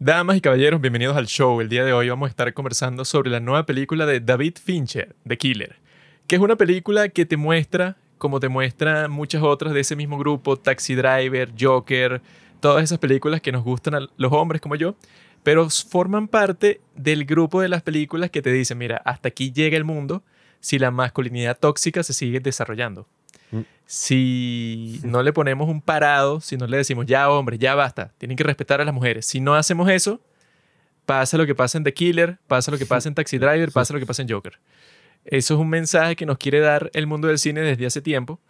Damas y caballeros, bienvenidos al show. El día de hoy vamos a estar conversando sobre la nueva película de David Fincher, The Killer, que es una película que te muestra, como te muestra muchas otras de ese mismo grupo, Taxi Driver, Joker, todas esas películas que nos gustan a los hombres como yo, pero forman parte del grupo de las películas que te dicen, mira, hasta aquí llega el mundo si la masculinidad tóxica se sigue desarrollando. Mm. Si no le ponemos un parado, si no le decimos, ya hombre, ya basta, tienen que respetar a las mujeres. Si no hacemos eso, pasa lo que pasa en The Killer, pasa lo que pasa en Taxi Driver, pasa lo que pasa en Joker. Eso es un mensaje que nos quiere dar el mundo del cine desde hace tiempo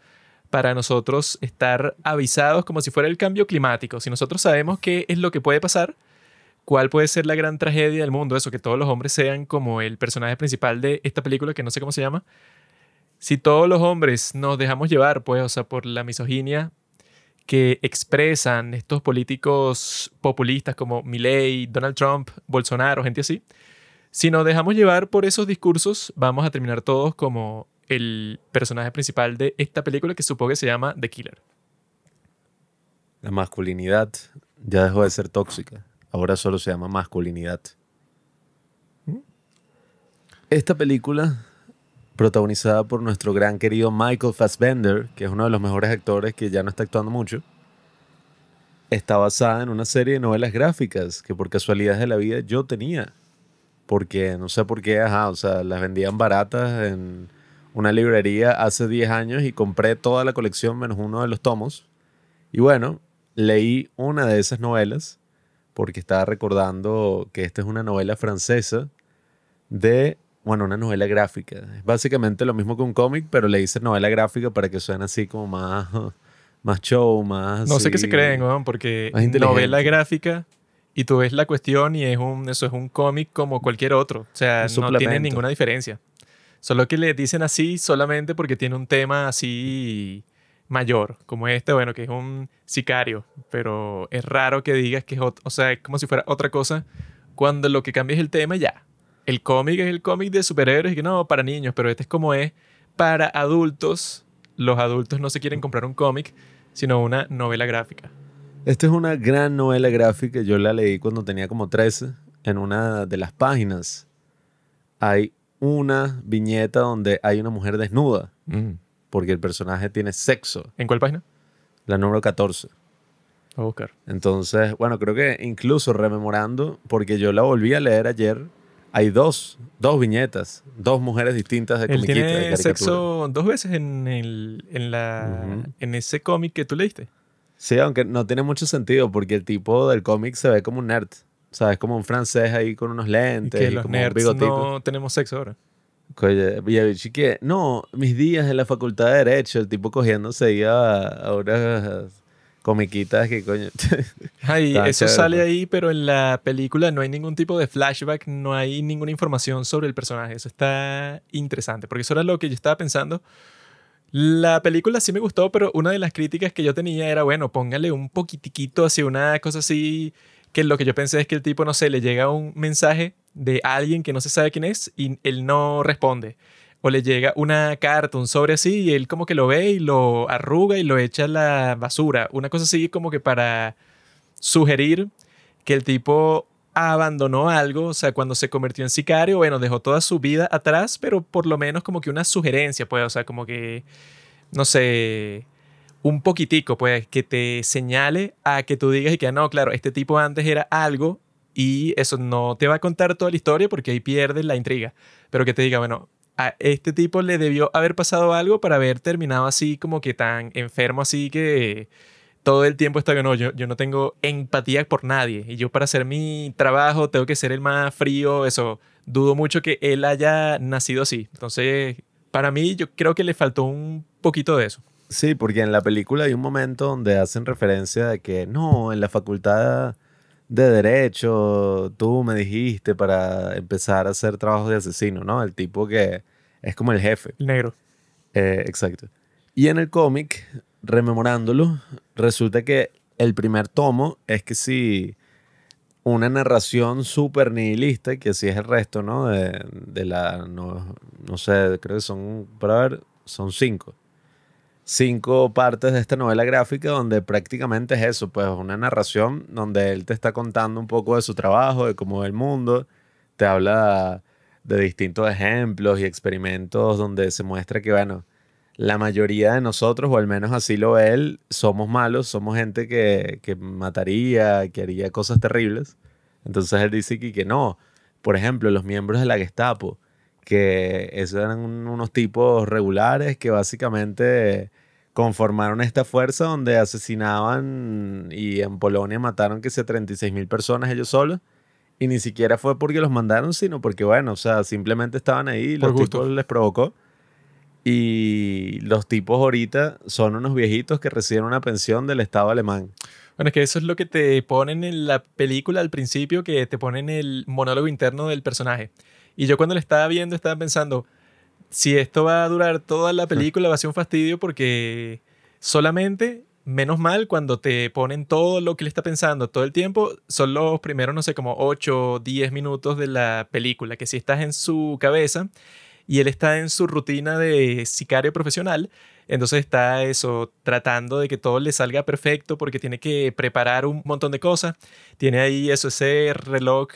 para nosotros estar avisados como si fuera el cambio climático. Si nosotros sabemos qué es lo que puede pasar, cuál puede ser la gran tragedia del mundo, eso que todos los hombres sean como el personaje principal de esta película que no sé cómo se llama, si todos los hombres nos dejamos llevar, pues, o sea, por la misoginia que expresan estos políticos populistas como Milley, Donald Trump, Bolsonaro, gente así, si nos dejamos llevar por esos discursos, vamos a terminar todos como el personaje principal de esta película que supongo que se llama The Killer. La masculinidad ya dejó de ser tóxica. Ahora solo se llama masculinidad. Esta película, protagonizada por nuestro gran querido Michael Fassbender, que es uno de los mejores actores que ya no está actuando mucho, está basada en una serie de novelas gráficas que por casualidades de la vida yo tenía. Porque no sé por qué, ajá, o sea, las vendían baratas en una librería hace 10 años y compré toda la colección menos uno de los tomos. Y bueno, leí una de esas novelas porque estaba recordando que esta es una novela francesa de, bueno, una novela gráfica. Es básicamente lo mismo que un cómic, pero le hice novela gráfica para que suene así como más, más show, más... No sé qué así- se creen, weón, porque novela gráfica y tú ves la cuestión y es un, eso es un cómic como cualquier otro. O sea, Un no tiene ninguna diferencia. Solo que le dicen así solamente porque tiene un tema así mayor, como este, bueno, que es un sicario, pero es raro que digas que es, o sea, es como si fuera otra cosa cuando lo que cambia es el tema ya. El cómic es el cómic de superhéroes y que no, para niños, pero este es como es para adultos. Los adultos no se quieren comprar un cómic, sino una novela gráfica. Esta es una gran novela gráfica. Yo la leí cuando tenía como 13. En una de las páginas hay una viñeta donde hay una mujer desnuda porque el personaje tiene sexo. ¿En cuál página? La número 14. Voy a buscar. Entonces, bueno, creo que incluso rememorando, porque yo la volví a leer ayer, hay dos, dos viñetas, dos mujeres distintas de Él comiquita, de tiene caricatura. sexo dos veces en, el, en, la, Ujú. en ese cómic que tú leíste. Sí, aunque no tiene mucho sentido porque el tipo del cómic se ve como un nerd. O sea, es como un francés ahí con unos Y lentes que y los como un nerds bigotito. no tenemos sexo ahora. Oye, y que, no, mis días en la facultad de Derecho, el tipo cogiéndose iba a, a unas comiquitas que coño. Ay, eso chévere, sale pues. ahí, pero en la película no hay ningún tipo de flashback, no hay ninguna información sobre el personaje. Eso está interesante, porque eso era lo que yo estaba pensando. La película sí me gustó, pero una de las críticas que yo tenía era, bueno, póngale un poquitiquito hacia una cosa así, que lo que yo pensé es que el tipo, no sé, le llega un mensaje de alguien que no se sabe quién es y él no responde. O le llega una carta, un sobre así, y él como que lo ve y lo arruga y lo echa a la basura. Una cosa así como que para sugerir que el tipo abandonó algo, o sea, cuando se convirtió en sicario, bueno, dejó toda su vida atrás, pero por lo menos como que una sugerencia, pues, o sea, como que, no sé, un poquitico, pues, que te señale a que tú digas y que, no, claro, este tipo antes era algo y eso no te va a contar toda la historia porque ahí pierdes la intriga, pero que te diga, bueno, a este tipo le debió haber pasado algo para haber terminado así como que tan enfermo así que todo el tiempo está que no, yo, yo no tengo empatía por nadie y yo para hacer mi trabajo tengo que ser el más frío, eso, dudo mucho que él haya nacido así. Entonces, para mí yo creo que le faltó un poquito de eso. Sí, porque en la película hay un momento donde hacen referencia de que no, en la facultad de Derecho tú me dijiste para empezar a hacer trabajos de asesino, ¿no? El tipo que es como el jefe. El negro. Eh, exacto. Y en el cómic, rememorándolo, resulta que el primer tomo es que sí, una narración súper nihilista, que así es el resto, ¿no? De, de la, no, no sé, creo que son, para ver, son cinco. cinco partes de esta novela gráfica donde prácticamente es eso, pues una narración donde él te está contando un poco de su trabajo, de cómo ve el mundo, te habla de distintos ejemplos y experimentos donde se muestra que, bueno, la mayoría de nosotros, o al menos así lo ve él, somos malos, somos gente que, que mataría, que haría cosas terribles. Entonces él dice que, que no. Por ejemplo, los miembros de la Gestapo, que esos eran unos tipos regulares que básicamente conformaron esta fuerza donde asesinaban y en Polonia mataron que sea 36 mil personas ellos solos. Y ni siquiera fue porque los mandaron, sino porque, bueno, o sea, simplemente estaban ahí, los tipos les provocó. Y los tipos ahorita son unos viejitos que reciben una pensión del Estado alemán. Bueno, es que eso es lo que te ponen en la película al principio, que te ponen el monólogo interno del personaje. Y yo cuando lo estaba viendo estaba pensando, si esto va a durar toda la película va a ser un fastidio porque solamente, menos mal, cuando te ponen todo lo que le está pensando todo el tiempo, son los primeros, no sé, como 8 o 10 minutos de la película, que si estás en su cabeza y él está en su rutina de sicario profesional. Entonces está eso, tratando de que todo le salga perfecto porque tiene que preparar un montón de cosas. Tiene ahí eso, ese reloj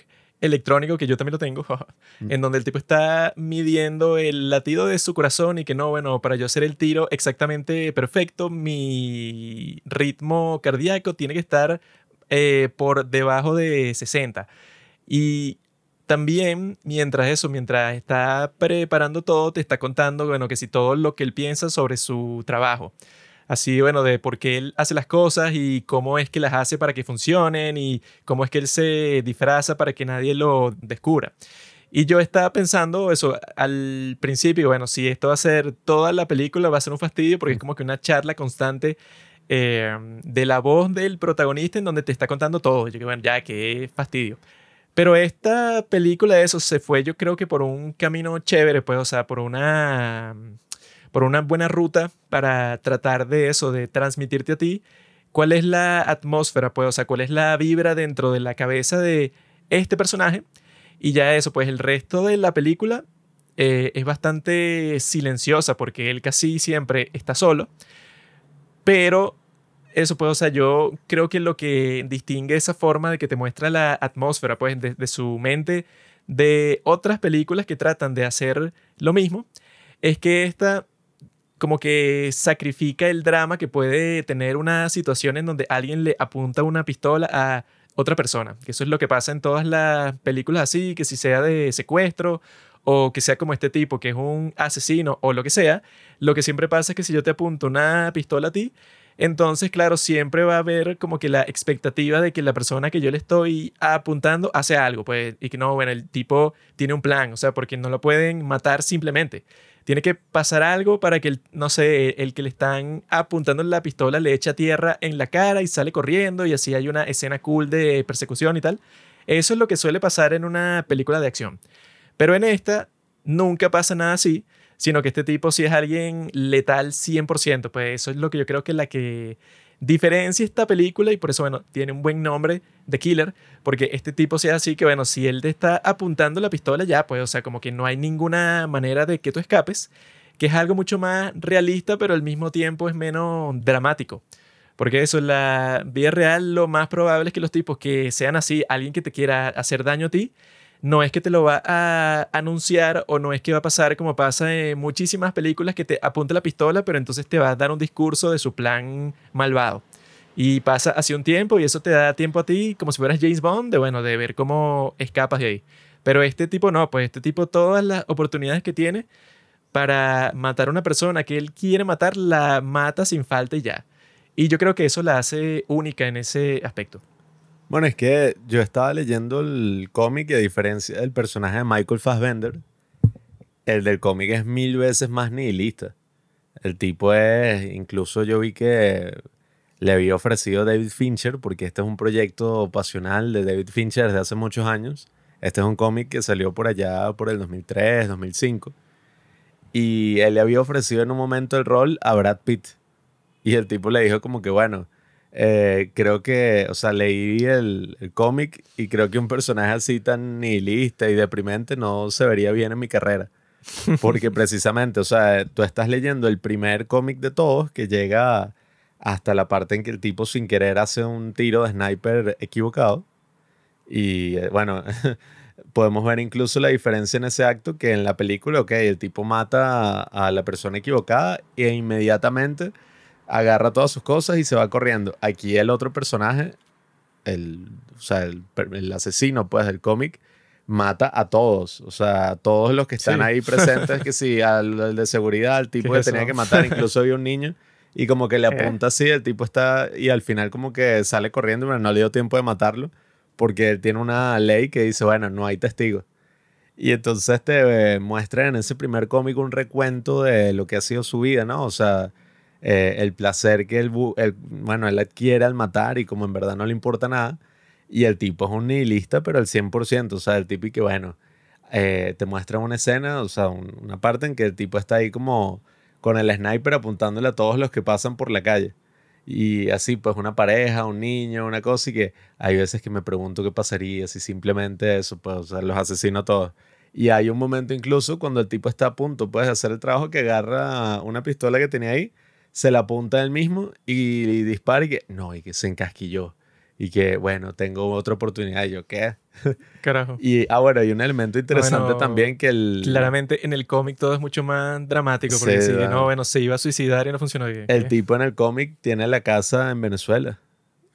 electrónico que yo también lo tengo, en donde el tipo está midiendo el latido de su corazón y que no, bueno, para yo hacer el tiro exactamente perfecto, mi ritmo cardíaco tiene que estar eh, por debajo de 60. Y también, mientras eso, mientras está preparando todo, te está contando, bueno, que si todo lo que él piensa sobre su trabajo. Así, bueno, de por qué él hace las cosas y cómo es que las hace para que funcionen y cómo es que él se disfraza para que nadie lo descubra. Y yo estaba pensando eso al principio, bueno, si esto va a ser toda la película, va a ser un fastidio porque es como que una charla constante eh, de la voz del protagonista en donde te está contando todo. Yo que bueno, ya, qué fastidio. Pero esta película de eso se fue, yo creo que por un camino chévere, pues, o sea, por una, por una buena ruta para tratar de eso, de transmitirte a ti cuál es la atmósfera, pues, o sea, cuál es la vibra dentro de la cabeza de este personaje. Y ya eso, pues, el resto de la película eh, es bastante silenciosa porque él casi siempre está solo. Pero eso pues, o sea, yo creo que lo que distingue esa forma de que te muestra la atmósfera, pues, de, su mente de otras películas que tratan de hacer lo mismo, es que esta como que sacrifica el drama que puede tener una situación en donde alguien le apunta una pistola a otra persona. Que eso es lo que pasa en todas las películas así, que si sea de secuestro o que sea como este tipo que es un asesino o lo que sea, lo que siempre pasa es que si yo te apunto una pistola a ti, entonces, claro, siempre va a haber como que la expectativa de que la persona que yo le estoy apuntando hace algo, pues, y que no, bueno, el tipo tiene un plan, o sea, porque no lo pueden matar simplemente. Tiene que pasar algo para que, el, no sé, el que le están apuntando la pistola le echa tierra en la cara y sale corriendo y así hay una escena cool de persecución y tal. Eso es lo que suele pasar en una película de acción. Pero en esta nunca pasa nada así, sino que este tipo sí es alguien letal 100%. Pues eso es lo que yo creo que la que diferencia esta película y por eso, bueno, tiene un buen nombre de Killer, porque este tipo sea así que, bueno, si él te está apuntando la pistola ya, pues, o sea, como que no hay ninguna manera de que tú escapes, que es algo mucho más realista, pero al mismo tiempo es menos dramático. Porque eso, en la vida real, lo más probable es que los tipos que sean así, alguien que te quiera hacer daño a ti, no es que te lo va a anunciar o no es que va a pasar como pasa en muchísimas películas que te apunta la pistola, pero entonces te va a dar un discurso de su plan malvado. Y pasa hace un tiempo y eso te da tiempo a ti, como si fueras James Bond, de bueno, de ver cómo escapas de ahí. Pero este tipo no, pues este tipo todas las oportunidades que tiene para matar a una persona que él quiere matar, la mata sin falta y ya. Y yo creo que eso la hace única en ese aspecto. Bueno, es que yo estaba leyendo el cómic y a diferencia del personaje de Michael Fassbender, el del cómic es mil veces más nihilista. El tipo es, incluso yo vi que le había ofrecido David Fincher, porque este es un proyecto pasional de David Fincher desde hace muchos años. Este es un cómic que salió por allá por el 2003, 2005. Y él le había ofrecido en un momento el rol a Brad Pitt. Y el tipo le dijo como que, bueno, eh, creo que, o sea, leí el, el cómic y creo que un personaje así tan nihilista y deprimente no se vería bien en mi carrera. Porque precisamente, o sea, tú estás leyendo el primer cómic de todos que llega hasta la parte en que el tipo sin querer hace un tiro de sniper equivocado. Y eh, bueno, podemos ver incluso la diferencia en ese acto que en la película, ok, el tipo mata a, a la persona equivocada e inmediatamente agarra todas sus cosas y se va corriendo. Aquí el otro personaje, el, o sea, el, el asesino pues del cómic, mata a todos, o sea, a todos los que están Sí. ahí presentes, que sí, al, al de seguridad, al tipo ¿Qué que es tenía que matar, incluso había un niño, y como que le ¿Qué? apunta así, el tipo está, y al final como que sale corriendo, pero no le dio tiempo de matarlo, porque él tiene una ley que dice, bueno, no hay testigos. Y entonces te eh, muestra en ese primer cómic un recuento de lo que ha sido su vida, ¿no? O sea, eh, el placer que bu- él- bueno, él adquiere al matar y como en verdad no le importa nada. Y el tipo es un nihilista, pero al 100%. O sea, el tipo y que, bueno, eh, te muestra una escena, o sea, un- una parte en que el tipo está ahí como con el sniper apuntándole a todos los que pasan por la calle. Y así, pues una pareja, un niño, una cosa, y que hay veces que me pregunto qué pasaría si simplemente eso, pues, o sea, los asesino a todos. Y hay un momento incluso cuando el tipo está a punto, pues, de hacer el trabajo, que agarra una pistola que tenía ahí, se la apunta él mismo y, y dispara y que, no, y que se encasquilló. Y que, bueno, tengo otra oportunidad. Y yo, ¿qué? Carajo. Y, ah, bueno, hay un elemento interesante Bueno, también que el... Claramente en el cómic todo es mucho más dramático porque Sí, si va. no, bueno, se iba a suicidar y no funcionó bien. El ¿Qué? tipo en el cómic tiene la casa en Venezuela.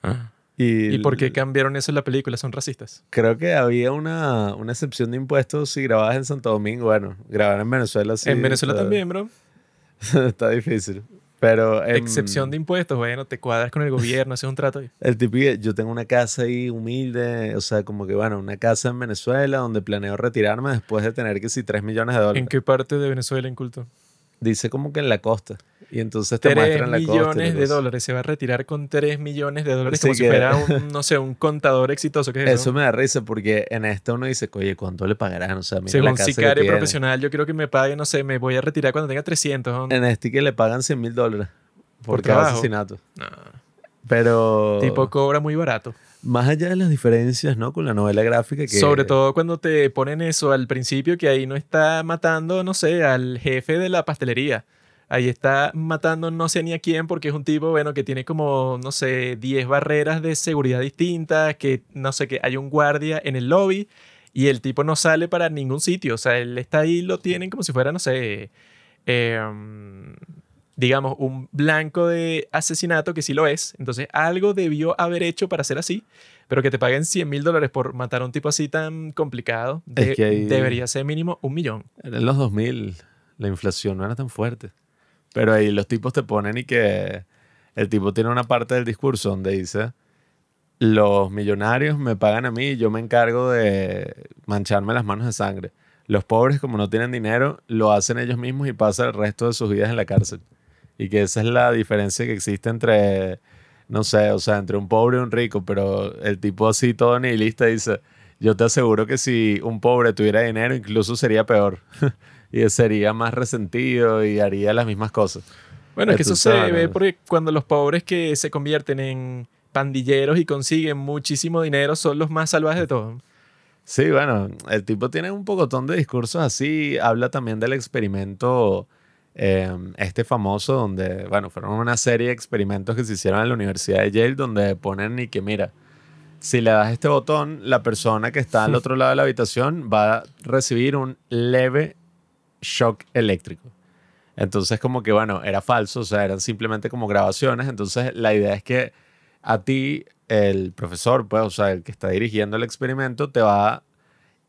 Ah. Y, ¿Y por qué cambiaron eso en la película? ¿Son racistas? Creo que había una, una excepción de impuestos si grababas en Santo Domingo. Bueno, grabar en Venezuela sí. en Venezuela está- también, bro. está difícil. Pero. em, Excepción de impuestos, bueno, te cuadras con el gobierno, haces un trato ahí. El tipo, yo tengo una casa ahí humilde, o sea, como que bueno, una casa en Venezuela donde planeo retirarme después de tener que si 3 millones de dólares. ¿En qué parte de Venezuela inculto? Dice como que en la costa. Y entonces te 3 muestran la costa. millones de cosa. dólares. Se va a retirar con 3 millones de dólares Sí como si que- fuera un, no sé, un contador exitoso. ¿Qué es eso? Eso me da risa porque en esta uno dice, oye, ¿cuánto le pagarán? O sea, mira Según la casa que sicario tiene. profesional, yo creo que me pague, no sé, me voy a retirar cuando tenga 300. ¿no? En este que le pagan 100 mil dólares por, Por cada trabajo. asesinato. No. Pero Tipo cobra muy barato. más allá de las diferencias, ¿no? Con la novela gráfica que... Sobre todo cuando te ponen eso al principio, que ahí no está matando, no sé, al jefe de la pastelería. Ahí está matando no sé ni a quién porque es un tipo, bueno, que tiene como, no sé, 10 barreras de seguridad distintas, que no sé, que hay un guardia en el lobby y el tipo no sale para ningún sitio. O sea, él está ahí, lo tienen como si fuera, no sé, eh, digamos, un blanco de asesinato que sí lo es. Entonces, algo debió haber hecho para ser así. Pero que te paguen 100 mil dólares por matar a un tipo así tan complicado, Es de- que ahí- debería ser mínimo un millón. En los 2000 la inflación no era tan fuerte. Pero ahí los tipos te ponen y que el tipo tiene una parte del discurso donde dice, los millonarios me pagan a mí y yo me encargo de mancharme las manos de sangre. Los pobres, como no tienen dinero, lo hacen ellos mismos y pasan el resto de sus vidas en la cárcel. Y que esa es la diferencia que existe entre, no sé, o sea, entre un pobre y un rico, pero el tipo así todo nihilista dice, yo te aseguro que si un pobre tuviera dinero, incluso sería peor. y sería más resentido y haría las mismas cosas. Bueno, es que eso se ve porque cuando los pobres que se convierten en pandilleros y consiguen muchísimo dinero son los más salvajes de todos. Sí, bueno, el tipo tiene un pocotón de discursos así. Habla también del experimento eh, este famoso donde, bueno, fueron una serie de experimentos que se hicieron en la Universidad de Yale donde ponen y que, mira, si le das este botón, la persona que está al otro lado de la habitación va a recibir un leve shock eléctrico. Entonces, como que, bueno, era falso, o sea, eran simplemente como grabaciones. Entonces, la idea es que a ti, el profesor, pues, o sea, el que está dirigiendo el experimento, te va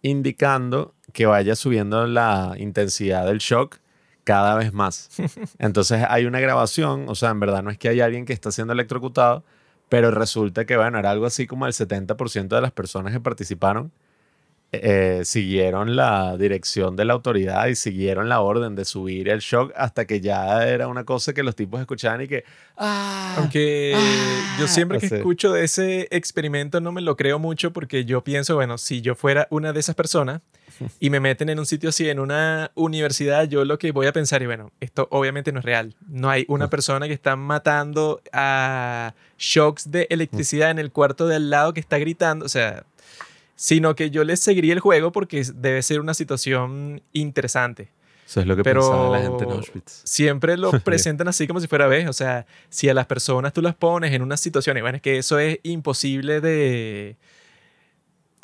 indicando que vaya subiendo la intensidad del shock cada vez más. Entonces hay una grabación, o sea, en verdad no es que hay alguien que está siendo electrocutado, pero resulta que, bueno, era algo así como el 70% de las personas que participaron eh, siguieron la dirección de la autoridad y siguieron la orden de subir el shock hasta que ya era una cosa que los tipos escuchaban y que... ¡Ah! Aunque Ah, yo siempre que así. escucho de ese experimento no me lo creo mucho porque yo pienso, bueno, si yo fuera una de esas personas y me meten en un sitio así, en una universidad, yo lo que voy a pensar, y bueno, esto obviamente no es real. No hay una persona que está matando a shocks de electricidad en el cuarto de al lado que está gritando, o sea, sino que yo les seguiría el juego porque debe ser una situación interesante. Eso es lo que Pero pensaba la gente en Auschwitz. siempre lo presentan así como si fuera vez. O sea, si a las personas tú las pones en una situación, y bueno, es que eso es imposible de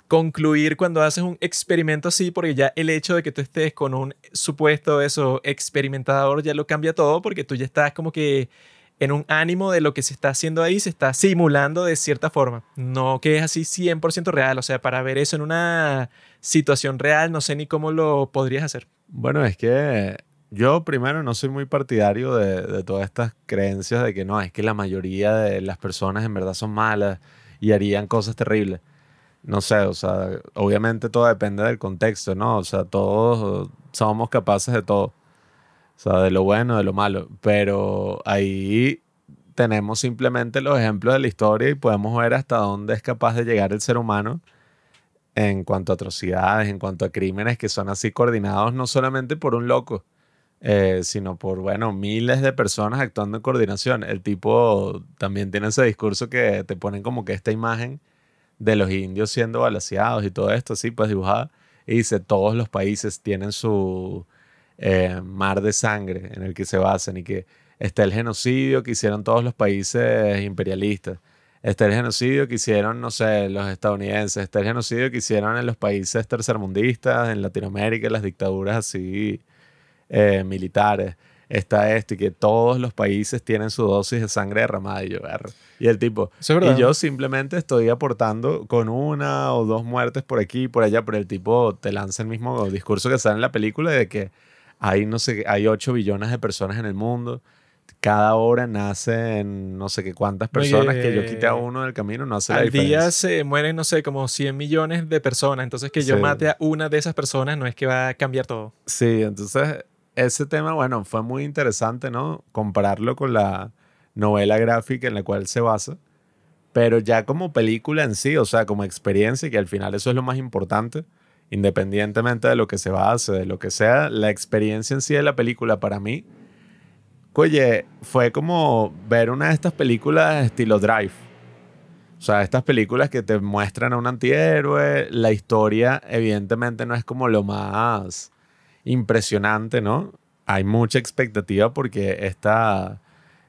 concluir cuando haces un experimento así, porque ya el hecho de que tú estés con un supuesto eso experimentador ya lo cambia todo, porque tú ya estás como que en un ánimo de lo que se está haciendo ahí, se está simulando de cierta forma. No que es así 100% real. O sea, para ver eso en una situación real, no sé ni cómo lo podrías hacer. Bueno, es que yo primero no soy muy partidario de, todas estas creencias de que no, es que la mayoría de las personas en verdad son malas y harían cosas terribles. No sé, o sea, obviamente todo depende del contexto, ¿no? O sea, todos somos capaces de todo. O sea, de lo bueno, de lo malo. Pero ahí tenemos simplemente los ejemplos de la historia y podemos ver hasta dónde es capaz de llegar el ser humano en cuanto a atrocidades, en cuanto a crímenes que son así coordinados no solamente por un loco, eh, sino por, bueno, miles de personas actuando en coordinación. El tipo también tiene ese discurso que te ponen como que esta imagen de los indios siendo balaseados y todo esto así, pues dibujada. Y dice, todos los países tienen su eh, mar de sangre en el que se basan y que está el genocidio que hicieron todos los países imperialistas. Está el genocidio que hicieron, no sé, los estadounidenses. Está el genocidio que hicieron en los países tercermundistas, en Latinoamérica, las dictaduras así eh, militares. Está esto y que todos los países tienen su dosis de sangre derramada. Y yo. Y el tipo, es y yo simplemente estoy aportando con una o dos muertes por aquí y por allá, pero el tipo te lanza el mismo discurso que sale en la película de que hay, no sé, hay 8 billones de personas en el mundo. Cada hora nacen no sé qué cuántas Oye, personas que yo quite a uno del camino no hace la Al día diferencia. se mueren, no sé, como 100 millones de personas. Entonces, que yo Sí. mate a una de esas personas no es que va a cambiar todo. Sí, entonces ese tema, bueno, fue muy interesante, ¿no? Compararlo con la novela gráfica en la cual se basa, pero ya como película en sí, o sea, como experiencia, que al final eso es lo más importante, independientemente de lo que se base, de lo que sea, la experiencia en sí de la película para mí, oye, fue como ver una de estas películas estilo Drive. O sea, estas películas que te muestran a un antihéroe, la historia evidentemente no es como lo más impresionante, ¿no? Hay mucha expectativa porque esta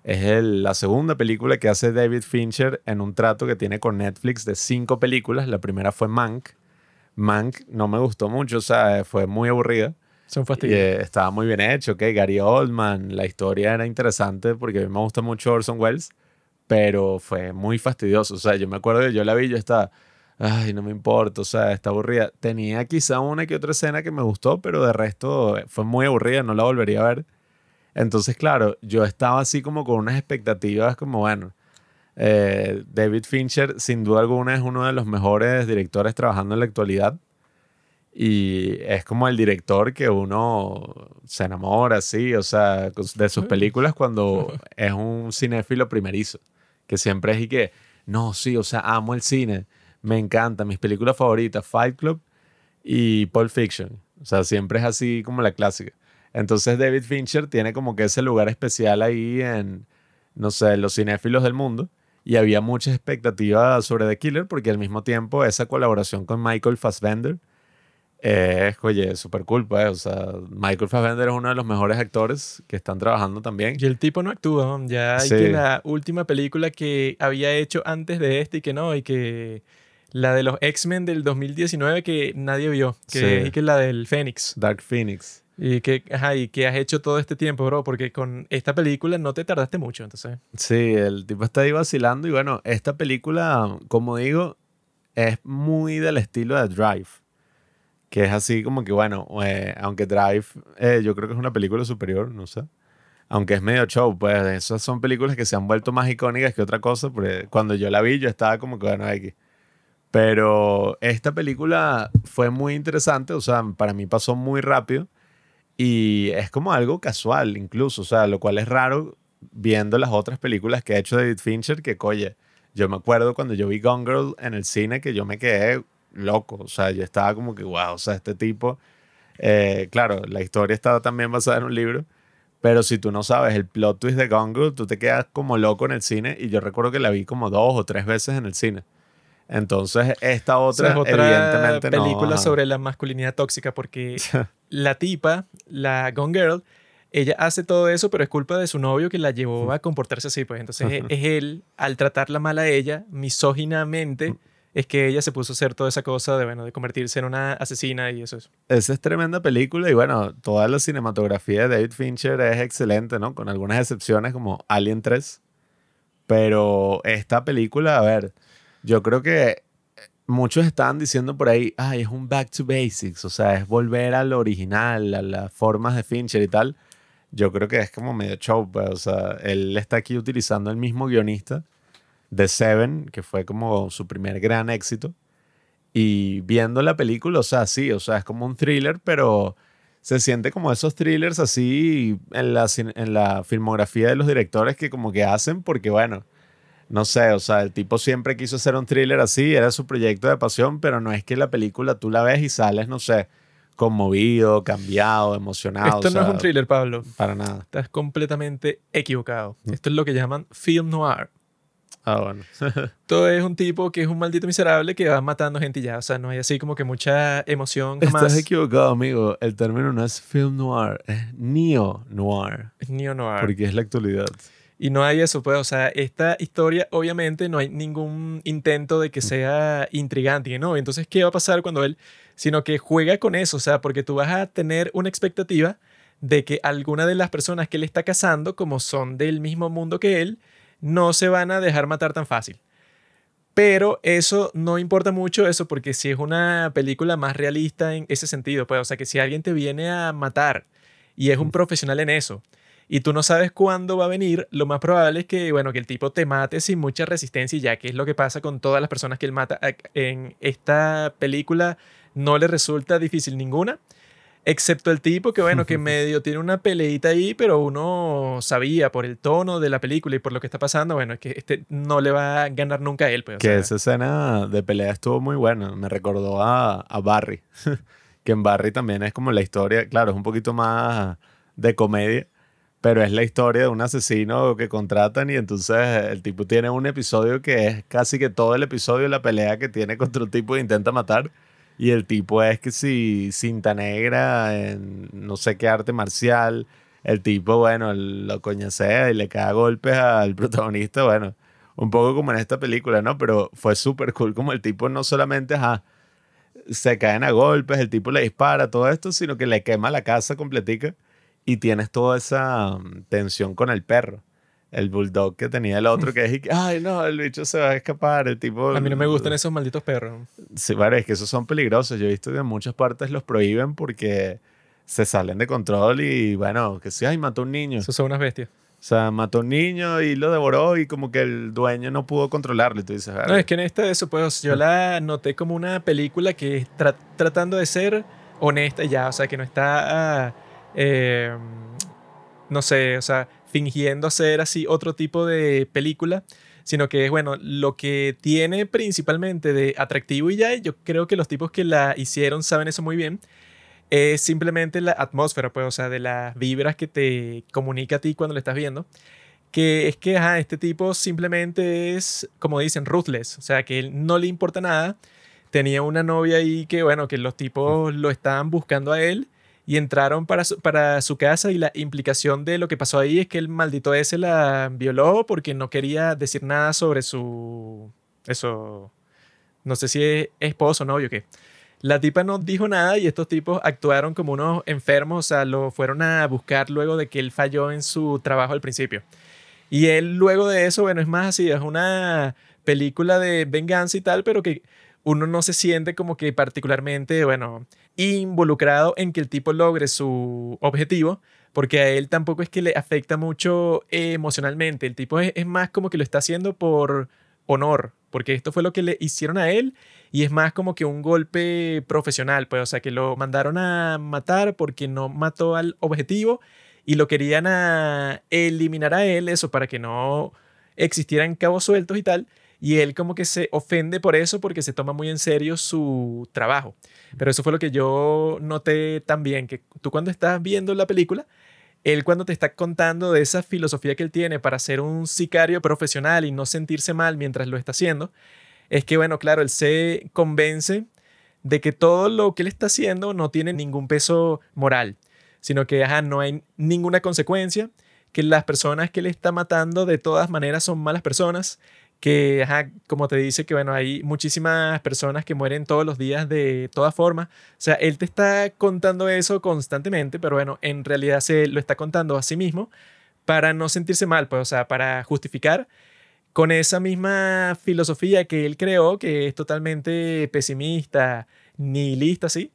es la segunda película que hace David Fincher en un trato que tiene con Netflix de cinco películas. La primera fue Mank. Mank no me gustó mucho, o sea, fue muy aburrida. Son fastidios. eh, estaba muy bien hecho, ok, Gary Oldman, la historia era interesante porque a mí me gusta mucho Orson Welles, pero fue muy fastidioso. O sea, yo me acuerdo que yo la vi, yo estaba, ay, no me importa, o sea, está aburrida. Tenía quizá una que otra escena que me gustó, pero de resto eh, fue muy aburrida, no la volvería a ver. Entonces, claro, yo estaba así como con unas expectativas como, bueno, eh, David Fincher sin duda alguna es uno de los mejores directores trabajando en la actualidad. Y es como el director que uno se enamora, sí, o sea, de sus películas cuando es un cinéfilo primerizo, que siempre es y que, no, sí, o sea, amo el cine, me encanta, mis películas favoritas, Fight Club y Pulp Fiction, o sea, siempre es así como la clásica. Entonces David Fincher tiene como que ese lugar especial ahí en, no sé, los cinéfilos del mundo. Y había mucha expectativa sobre The Killer porque al mismo tiempo esa colaboración con Michael Fassbender es, oye, súper cool, pues. O sea, Michael Fassbender es uno de los mejores actores que están trabajando también. Y el tipo no actúa, ¿no? ya hay Sí. que la última película que había hecho antes de este y que no, y que la de los X-Men del 2019 que nadie vio, que Sí. es y que la del Fénix. Dark Phoenix. Y que, ajá, y que has hecho todo este tiempo, bro, porque con esta película no te tardaste mucho, entonces. Sí, el tipo está ahí vacilando y bueno, esta película, como digo, es muy del estilo de Drive. Que es así como que, bueno, eh, aunque Drive eh, yo creo que es una película superior, no sé. Aunque es medio show, pues esas son películas que se han vuelto más icónicas que otra cosa, porque cuando yo la vi yo estaba como que, bueno, X. Pero esta película fue muy interesante, o sea, para mí pasó muy rápido y es como algo casual incluso, o sea, lo cual es raro viendo las otras películas que ha hecho David Fincher, que coye, yo me acuerdo cuando yo vi Gone Girl en el cine que yo me quedé loco, o sea, yo estaba como que, wow, o sea, este tipo, eh, claro, la historia estaba también basada en un libro, pero si tú no sabes el plot twist de Gone Girl, tú te quedas como loco en el cine y yo recuerdo que la vi como dos o tres veces en el cine. Entonces, esta O otra, sea, es otra evidentemente película sobre la masculinidad tóxica porque la tipa, la Gone Girl, ella hace todo eso, pero es culpa de su novio que la llevó a comportarse así. Pues entonces es, es él, al tratarla mal a ella, misóginamente, es que ella se puso a hacer toda esa cosa de, bueno, de convertirse en una asesina y eso es. Esa es tremenda película y bueno, toda la cinematografía de David Fincher es excelente, ¿no? Con algunas excepciones como Alien 3. Pero esta película, a ver, yo creo que muchos estaban diciendo por ahí, ay, es un back to basics, o sea, es volver al original, a las formas de Fincher y tal. Yo creo que es como medio show, pues, o sea, él está aquí utilizando el mismo guionista de Seven, que fue como su primer gran éxito. Y viendo la película, o sea, sí, o sea, es como un thriller, pero se siente como esos thrillers así en la, en la filmografía de los directores que como que hacen porque, bueno, no sé, o sea, el tipo siempre quiso hacer un thriller así, era su proyecto de pasión, pero no es que la película tú la ves y sales, no sé, conmovido, cambiado, emocionado. Esto o no es sea, un thriller, Pablo. Para nada. Estás completamente equivocado. Esto es lo que llaman film noir. Ah, bueno. Todo es un tipo que es un maldito miserable que va matando gente ya. O sea, no hay así como que mucha emoción jamás. Estás equivocado, amigo. El término no es film noir, es neo noir, Es neo-noir. porque es la actualidad. Y no hay eso, pues, o sea, esta historia obviamente no hay ningún intento de que sea intrigante, ¿no? Entonces, ¿qué va a pasar cuando él, sino que juega con eso, o sea, porque tú vas a tener una expectativa de que alguna de las personas que él está cazando, como son del mismo mundo que él, no se van a dejar matar tan fácil. Pero eso no importa mucho eso porque si es una película más realista en ese sentido, pues, o sea, que si alguien te viene a matar y es un profesional en eso, y tú no sabes cuándo va a venir, lo más probable es que, bueno, que el tipo te mate sin mucha resistencia ya que es lo que pasa con todas las personas que él mata. En esta película no le resulta difícil ninguna, excepto el tipo que, bueno, que medio tiene una peleita ahí, pero uno sabía por el tono de la película y por lo que está pasando, bueno, es que este no le va a ganar nunca a él, pues. Que sea, esa escena de pelea estuvo muy buena. Me recordó a, a Barry. que en Barry también es como la historia, claro, es un poquito más de comedia, pero es la historia de un asesino que contratan y entonces el tipo tiene un episodio que es casi que todo el episodio la pelea que tiene contra un tipo que intenta matar. Y el tipo es que si cinta negra en no sé qué arte marcial. El tipo, bueno, lo coñacea y le cae golpes al protagonista, bueno un poco como en esta película, ¿no? Pero fue súper cool como el tipo no solamente, se caen a golpes, el tipo le dispara, todo esto, sino que le quema la casa completica y tienes toda esa mm, tensión con el perro. El bulldog que tenía el otro que es, ay, no, el bicho se va a escapar, el tipo... a mí no me gustan esos malditos perros. Sí, bueno, es que esos son peligrosos. Yo he visto que en muchas partes los prohíben porque se salen de control y, bueno, que sí, ay, mató a un niño. Esos son unas bestias. O sea, mató a un niño y lo devoró y como que el dueño no pudo controlarlo. Y tú dices, No, es que en esta de eso, pues yo la noté como una película que está tratando de ser honesta ya, o sea, que no está, ah, eh, no sé, o sea, fingiendo hacer así otro tipo de película, sino que es, bueno, lo que tiene principalmente de atractivo y ya, yo creo que los tipos que la hicieron saben eso muy bien, es simplemente la atmósfera, pues, o sea, de las vibras que te comunica a ti cuando lo estás viendo que es que ajá, este tipo simplemente es, como dicen, ruthless, o sea, que él no le importa nada. Tenía una novia ahí que, bueno, que los tipos lo estaban buscando a él y entraron para su, para su casa y la implicación de lo que pasó ahí es que el maldito ese la violó porque no quería decir nada sobre su... Eso... No sé si es esposo novio qué. La tipa no dijo nada y estos tipos actuaron como unos enfermos, o sea, lo fueron a buscar luego de que él falló en su trabajo al principio. Y él luego de eso, bueno, es más así, es una película de venganza y tal, pero que uno no se siente como que particularmente, bueno, involucrado en que el tipo logre su objetivo, porque a él tampoco es que le afecta mucho emocionalmente. El tipo es, es más como que lo está haciendo por honor, porque esto fue lo que le hicieron a él y es más como que un golpe profesional, pues, o sea, que lo mandaron a matar porque no mató al objetivo y lo querían a eliminar a él, eso, para que no existieran cabos sueltos y tal. Y él como que se ofende por eso porque se toma muy en serio su trabajo. Pero eso fue lo que yo noté también, que tú cuando estás viendo la película, él cuando te está contando de esa filosofía que él tiene para ser un sicario profesional y no sentirse mal mientras lo está haciendo, es que, bueno, claro, él se convence de que todo lo que él está haciendo no tiene ningún peso moral, sino que ajá, no hay ninguna consecuencia, que las personas que él está matando de todas maneras son malas personas, que, como te dice, que bueno, hay muchísimas personas que mueren todos los días de todas formas. O sea, él te está contando eso constantemente, pero bueno, en realidad se lo está contando a sí mismo para no sentirse mal, pues, o sea, para justificar con esa misma filosofía que él creó, que es totalmente pesimista, nihilista, ¿sí?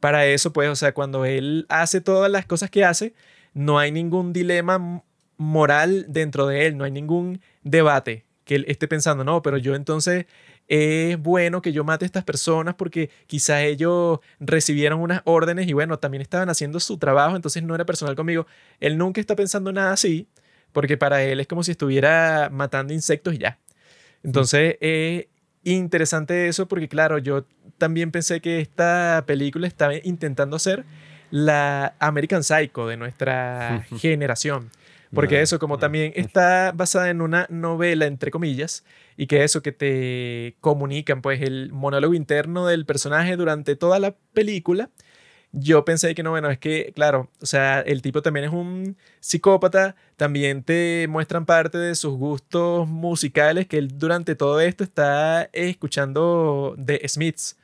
Para eso, pues, o sea, cuando él hace todas las cosas que hace, no hay ningún dilema moral dentro de él, no hay ningún debate que él esté pensando, no, pero yo entonces es bueno que yo mate a estas personas porque quizás ellos recibieron unas órdenes y bueno, también estaban haciendo su trabajo, entonces no era personal conmigo. Él nunca está pensando nada así, porque para él es como si estuviera matando insectos y ya. Entonces es interesante eso porque claro, yo también pensé que esta película estaba intentando ser la American Psycho de nuestra generación. Porque eso, como también está basada en una novela, entre comillas, y que eso que te comunican, pues el monólogo interno del personaje durante toda la película, yo pensé que no, bueno, es que, claro, o sea, el tipo también es un psicópata, también te muestran parte de sus gustos musicales, que él durante todo esto está escuchando de Smiths,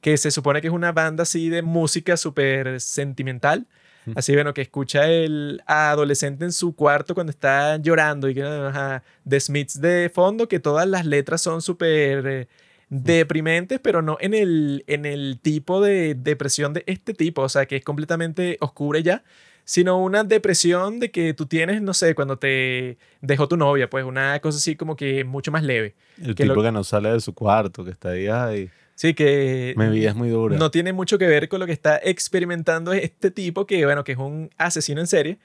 que se supone que es una banda así de música súper sentimental. Así, bueno, que escucha el adolescente en su cuarto cuando está llorando y que, ajá, de Smiths de fondo, que todas las letras son súper eh, deprimentes, pero no en el, en el tipo de depresión de este tipo, o sea, que es completamente oscura ya, sino una depresión de que tú tienes, no sé, cuando te dejó tu novia, pues una cosa así como que mucho más leve. El que tipo que no sale de su cuarto, que está ahí, ay, Sí, que mi vida es muy dura. no tiene mucho que ver con lo que está experimentando este tipo, que bueno, que es un asesino en serie.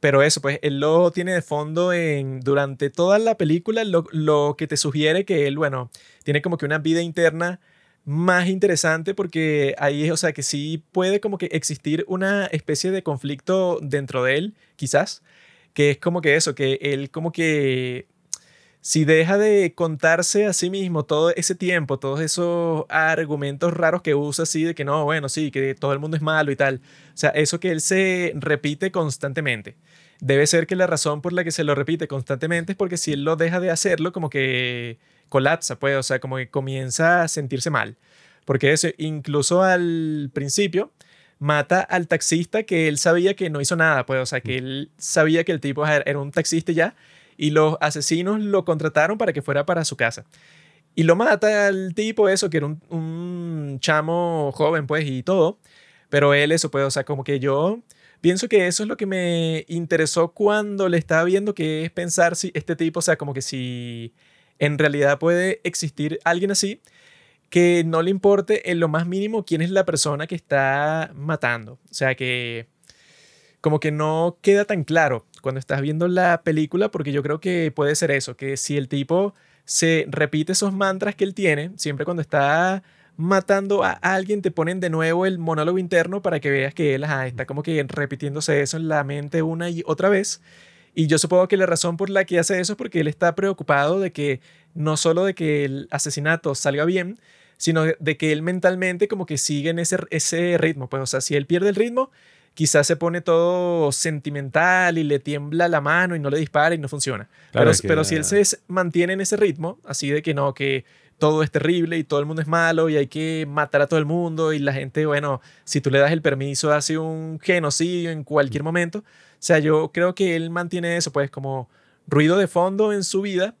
Pero eso, pues él lo tiene de fondo en, durante toda la película, lo, lo que te sugiere que él, bueno, tiene como que una vida interna más interesante porque ahí es, o sea, que sí puede como que existir una especie de conflicto dentro de él, quizás, que es como que eso, que él como que si deja de contarse a sí mismo todo ese tiempo, todos esos argumentos raros que usa así de que no, bueno, sí, que todo el mundo es malo y tal, o sea, eso que él se repite constantemente. Debe ser que la razón por la que se lo repite constantemente es porque si él lo deja de hacerlo, como que colapsa, pues, o sea, como que comienza a sentirse mal. Porque eso, incluso al principio, mata al taxista que él sabía que no hizo nada, pues, o sea, que él sabía que el tipo era un taxista ya, y los asesinos lo contrataron para que fuera para su casa. Y lo mata al tipo eso, que era un, un chamo joven, pues, y todo. Pero él eso, pues, o sea, como que yo pienso que eso es lo que me interesó cuando le estaba viendo, que es pensar si este tipo, o sea, como que si en realidad puede existir alguien así, que no le importe en lo más mínimo quién es la persona que está matando. O sea, que como que no queda tan claro cuando estás viendo la película, porque yo creo que puede ser eso, que si el tipo se repite esos mantras que él tiene, siempre cuando está matando a alguien te ponen de nuevo el monólogo interno para que veas que él está como que repitiéndose eso en la mente una y otra vez. Y yo supongo que la razón por la que hace eso es porque él está preocupado de que no solo de que el asesinato salga bien, sino de que él mentalmente como que sigue en ese, ese ritmo. Pues, o sea, si él pierde el ritmo, quizás se pone todo sentimental y le tiembla la mano y no le dispara y no funciona. pero, pero si él se mantiene en ese ritmo, así de que no, que todo es terrible y todo el mundo es malo y hay que matar a todo el mundo y la gente, bueno, si tú le das el permiso hace un genocidio en cualquier momento. O sea, yo creo que él mantiene eso, pues como ruido de fondo en su vida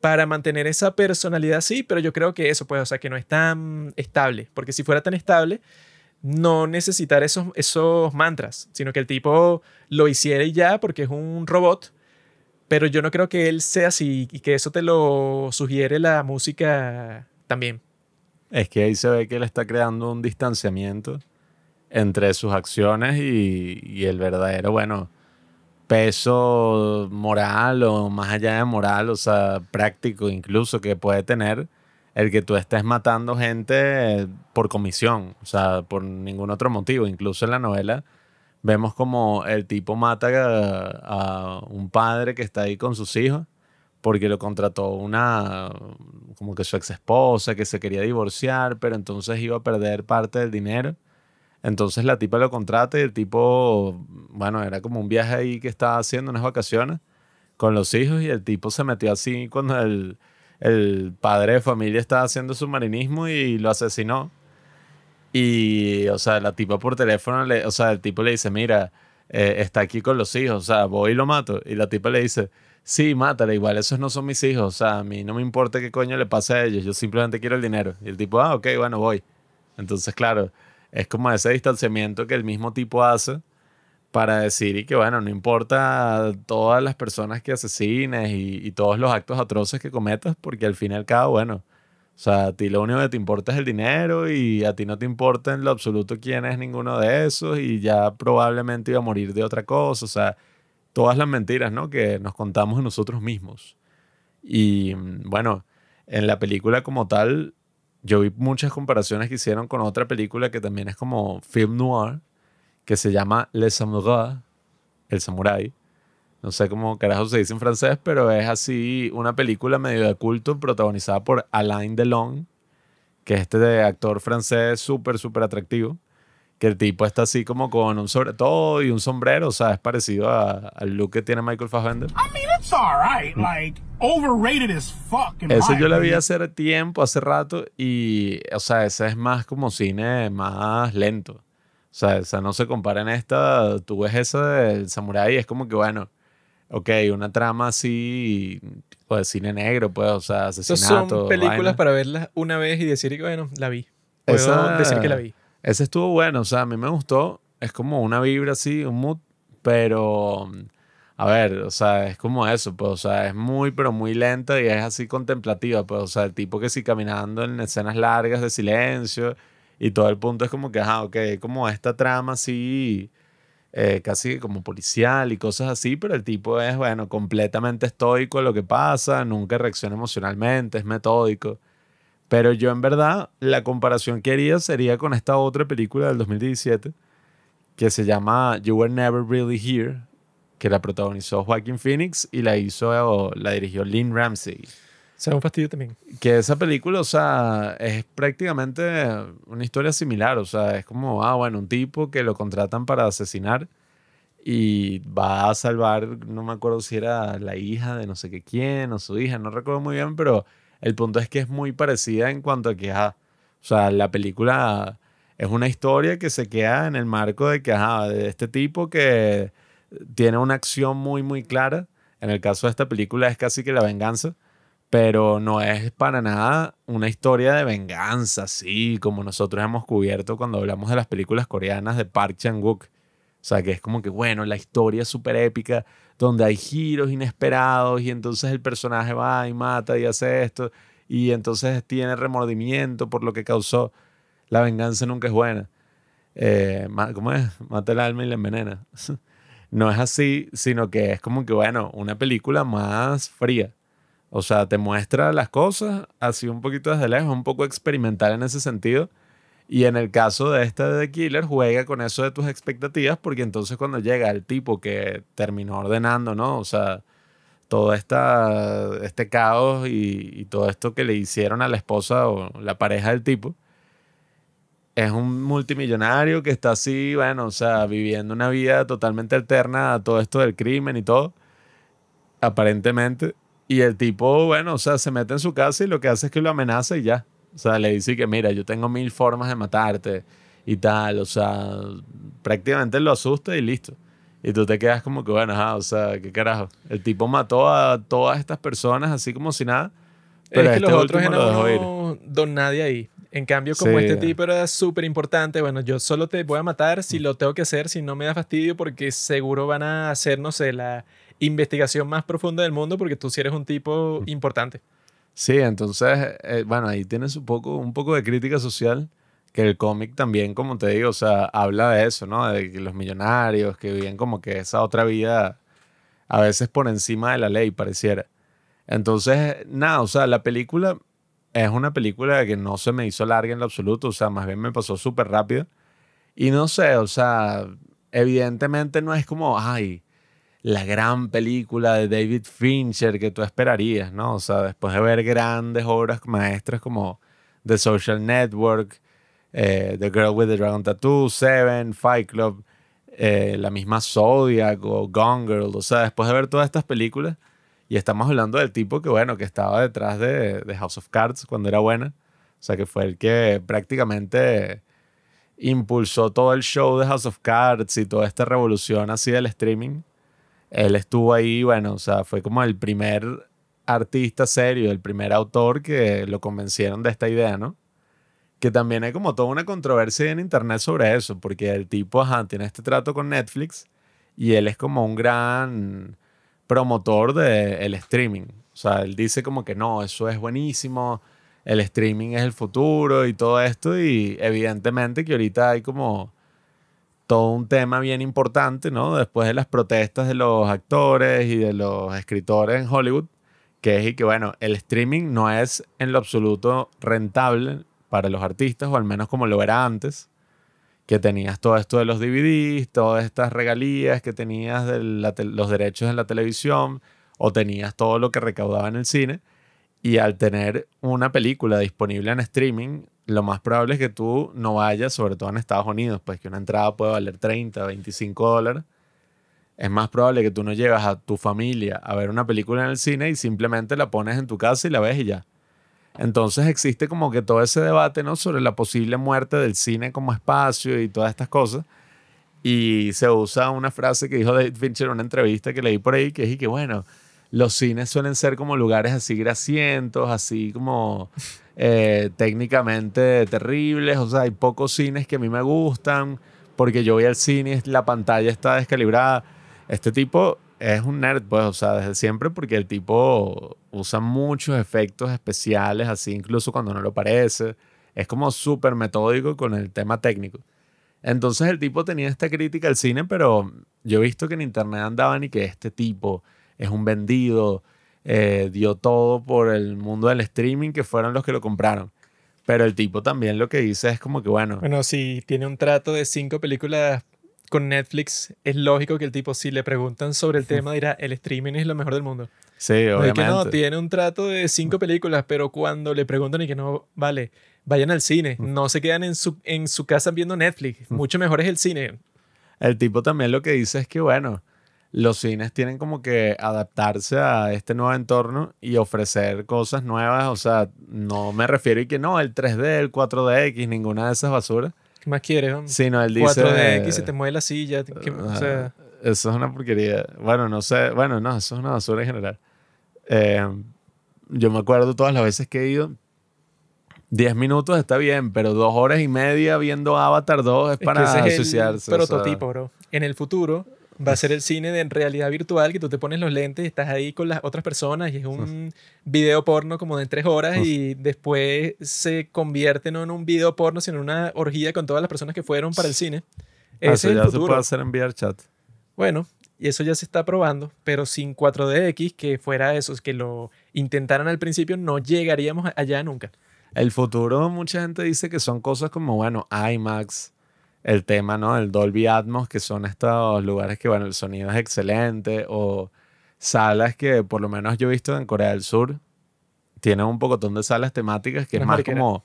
para mantener esa personalidad sí, pero yo creo que eso, pues, o sea, que no es tan estable, porque si fuera tan estable, no necesitar esos, esos mantras, sino que el tipo lo hiciera y ya porque es un robot, pero yo no creo que él sea así y que eso te lo sugiere la música también. Es que ahí se ve que él está creando un distanciamiento entre sus acciones y, y el verdadero, bueno, peso moral o más allá de moral, o sea, práctico incluso que puede tener el que tú estés matando gente por comisión, o sea, por ningún otro motivo. Incluso en la novela vemos como el tipo mata a, un padre que está ahí con sus hijos porque lo contrató una, como que su ex esposa, que se quería divorciar, pero entonces iba a perder parte del dinero. Entonces la tipa lo contrata y el tipo, bueno, era como un viaje ahí que estaba haciendo unas vacaciones con los hijos y el tipo se metió así cuando el, el padre de familia estaba haciendo submarinismo y lo asesinó. Y, o sea, la tipa por teléfono, le, o sea, el tipo le dice, mira, eh, está aquí con los hijos, o sea, voy y lo mato. Y la tipa le dice, sí, mátale, igual esos no son mis hijos, o sea, a mí no me importa qué coño le pase a ellos, yo simplemente quiero el dinero. Y el tipo, ah, ok, bueno, voy. Entonces, claro, es como ese distanciamiento que el mismo tipo hace para decir y que, bueno, no importa todas las personas que asesines y, todos los actos atroces que cometas, porque al fin y al cabo, bueno, o sea, a ti lo único que te importa es el dinero y a ti no te importa en lo absoluto quién es ninguno de esos y ya probablemente iba a morir de otra cosa. O sea, todas las mentiras, ¿no? Que nos contamos nosotros mismos. Y mm, bueno, en la película como tal, yo vi muchas comparaciones que hicieron con otra película que también es como film noir, que se llama Le Samouraï, El Samurai. No sé cómo carajo se dice en francés, pero es así una película medio de culto protagonizada por Alain Delon, que es este actor francés súper, súper atractivo que el tipo está así como con un sobre todo y un sombrero, o sea, es parecido a- al look que tiene Michael Fassbender. I mean, it's alright. Like, overrated as fuck. Ese yo la vi hace tiempo, hace rato, y, o sea, ese es más como cine más lento. O sea, esa no se compara en esta. Tú ves esa del Samurai y es como que, bueno, ok, una trama así, tipo de cine negro, pues, o sea, asesinato. son películas vaina. para verlas una vez y decir que, bueno, la vi. Puedo Esa- decir que la vi. Ese estuvo bueno, o sea, a mí me gustó. Es como una vibra así, un mood, pero a ver, o sea, es como eso, pues, o sea, es muy, pero muy lenta y es así contemplativa, pues, o sea, el tipo que sí caminando en escenas largas de silencio y todo el punto es como que, ajá, ok, como esta trama así, eh, casi como policial y cosas así, pero el tipo es, bueno, completamente estoico a lo que pasa, nunca reacciona emocionalmente, es metódico. Pero yo en verdad, la comparación que haría sería con esta otra película del 2017 que se llama You Were Never Really Here, que la protagonizó Joaquin Phoenix y la hizo, la dirigió Lynn Ramsey. Sea, un fastidio también. Que esa película, o sea, es prácticamente una historia similar. O sea, es como, ah, bueno, un tipo que lo contratan para asesinar y va a salvar, no me acuerdo si era la hija de no sé qué quién o su hija, no recuerdo muy bien, pero el punto es que es muy parecida en cuanto a que, ajá, o sea, la película es una historia que se queda en el marco de que, ajá, de este tipo que tiene una acción muy, muy clara. En el caso de esta película es casi que la venganza pero no es para nada una historia de venganza, así como nosotros hemos cubierto cuando hablamos de las películas coreanas de Park Chan-wook. O sea, que es como que, bueno, la historia es súper épica, donde hay giros inesperados y entonces el personaje va y mata y hace esto y entonces tiene remordimiento por lo que causó. La venganza nunca es buena. Eh, ¿Cómo es? Mata el alma y la envenena. no es así, sino que es como que, bueno, una película más fría. O sea, te muestra las cosas así un poquito desde lejos, un poco experimental en ese sentido. Y en el caso de esta de Killer, juega con eso de tus expectativas, porque entonces cuando llega el tipo que terminó ordenando, ¿no? O sea, todo esta, este caos y, y todo esto que le hicieron a la esposa o la pareja del tipo, es un multimillonario que está así, bueno, o sea, viviendo una vida totalmente alterna a todo esto del crimen y todo, aparentemente. Y el tipo, bueno, o sea, se mete en su casa y lo que hace es que lo amenaza y ya. O sea, le dice que, mira, yo tengo mil formas de matarte y tal. O sea, prácticamente lo asusta y listo. Y tú te quedas como que, bueno, ajá, o sea, qué carajo. El tipo mató a todas estas personas así como si nada. Pero es que este los otros eran lo dejó ir. uno don nadie ahí. En cambio, como Sí. este tipo era súper importante, bueno, yo solo te voy a matar si lo tengo que hacer, si no me da fastidio, porque seguro van a hacer, no sé, la investigación más profunda del mundo, porque tú sí eres un tipo importante. Sí, entonces, eh, bueno, ahí tienes un poco, un poco de crítica social, que el cómic también, como te digo, o sea, habla de eso, ¿no? De que los millonarios que viven como que esa otra vida a veces por encima de la ley, pareciera. Entonces, nada, o sea, la película es una película que no se me hizo larga en lo absoluto, o sea, más bien me pasó súper rápido. Y no sé, o sea, evidentemente no es como, ay, la gran película de David Fincher que tú esperarías, ¿no? O sea, después de ver grandes obras maestras como The Social Network, eh, The Girl with the Dragon Tattoo, Seven, Fight Club, eh, la misma Zodiac o Gone Girl, o sea, después de ver todas estas películas, y estamos hablando del tipo que, bueno, que estaba detrás de, de House of Cards cuando era buena, o sea, que fue el que prácticamente impulsó todo el show de House of Cards y toda esta revolución así del streaming. Él estuvo ahí, bueno, o sea, fue como el primer artista serio, el primer autor que lo convencieron de esta idea, ¿no? Que también hay como toda una controversia en internet sobre eso, porque el tipo, ajá, tiene este trato con Netflix y él es como un gran promotor del streaming. O sea, él dice como que no, eso es buenísimo, el streaming es el futuro y todo esto y evidentemente que ahorita hay como todo un tema bien importante, ¿no? Después de las protestas de los actores y de los escritores en Hollywood, que es y que, bueno, el streaming no es en lo absoluto rentable para los artistas, o al menos como lo era antes, que tenías todo esto de los DVDs, todas estas regalías que tenías de los derechos en la televisión, o tenías todo lo que recaudaba en el cine y al tener una película disponible en streaming, lo más probable es que tú no vayas, sobre todo en Estados Unidos, pues que una entrada puede valer 30, 25 dólares. Es más probable que tú no llevas a tu familia a ver una película en el cine y simplemente la pones en tu casa y la ves y ya. Entonces existe como que todo ese debate, ¿no? Sobre la posible muerte del cine como espacio y todas estas cosas. Y se usa una frase que dijo David Fincher en una entrevista que leí por ahí, que es y que, bueno, los cines suelen ser como lugares así grasientos, así como eh, técnicamente terribles. O sea, hay pocos cines que a mí me gustan porque yo voy al cine y la pantalla está descalibrada. Este tipo es un nerd, pues, o sea, desde siempre porque el tipo usa muchos efectos especiales, así incluso cuando no lo parece. Es como súper metódico con el tema técnico. Entonces el tipo tenía esta crítica al cine, pero yo he visto que en internet andaban y que este tipo es un vendido, eh, dio todo por el mundo del streaming, que fueron los que lo compraron. Pero el tipo también lo que dice es como que, bueno. Bueno, si tiene un trato de cinco películas con Netflix, es lógico que el tipo, si le preguntan sobre el tema, dirá: el streaming es lo mejor del mundo. Sí, obviamente. que no, tiene un trato de cinco películas, pero cuando le preguntan y que no, vale, vayan al cine, no se quedan en su, en su casa viendo Netflix. Mucho mejor es el cine. El tipo también lo que dice es que, bueno, los cines tienen como que adaptarse a este nuevo entorno y ofrecer cosas nuevas. O sea, no me refiero a que no, el 3D, el 4DX, ninguna de esas basuras. ¿Qué más quieres? Sino él dice... 4DX, se te mueve la silla. o sea... Eso es una porquería. Bueno, no sé. Bueno, no, eso es una basura en general. Eh, yo me acuerdo todas las veces que he ido. 10 minutos está bien, pero dos horas y media viendo Avatar 2 es, para asociarse. prototipo, bro. En el futuro, va a ser el cine de realidad virtual, que tú te pones los lentes y estás ahí con las otras personas y es un video porno como de tres horas y después se convierte no en un video porno, sino en una orgía con todas las personas que fueron para el cine. Ah, eso ya se puede hacer en VRChat. Bueno, y eso ya se está probando, pero sin 4DX, que fuera eso, que lo intentaran al principio, no llegaríamos allá nunca. El futuro, mucha gente dice que son cosas como, bueno, IMAX, el tema, ¿no? El Dolby Atmos, que son estos lugares que, bueno, el sonido es excelente, o salas que por lo menos yo he visto en Corea del Sur, tienen un pocotón de salas temáticas que es más como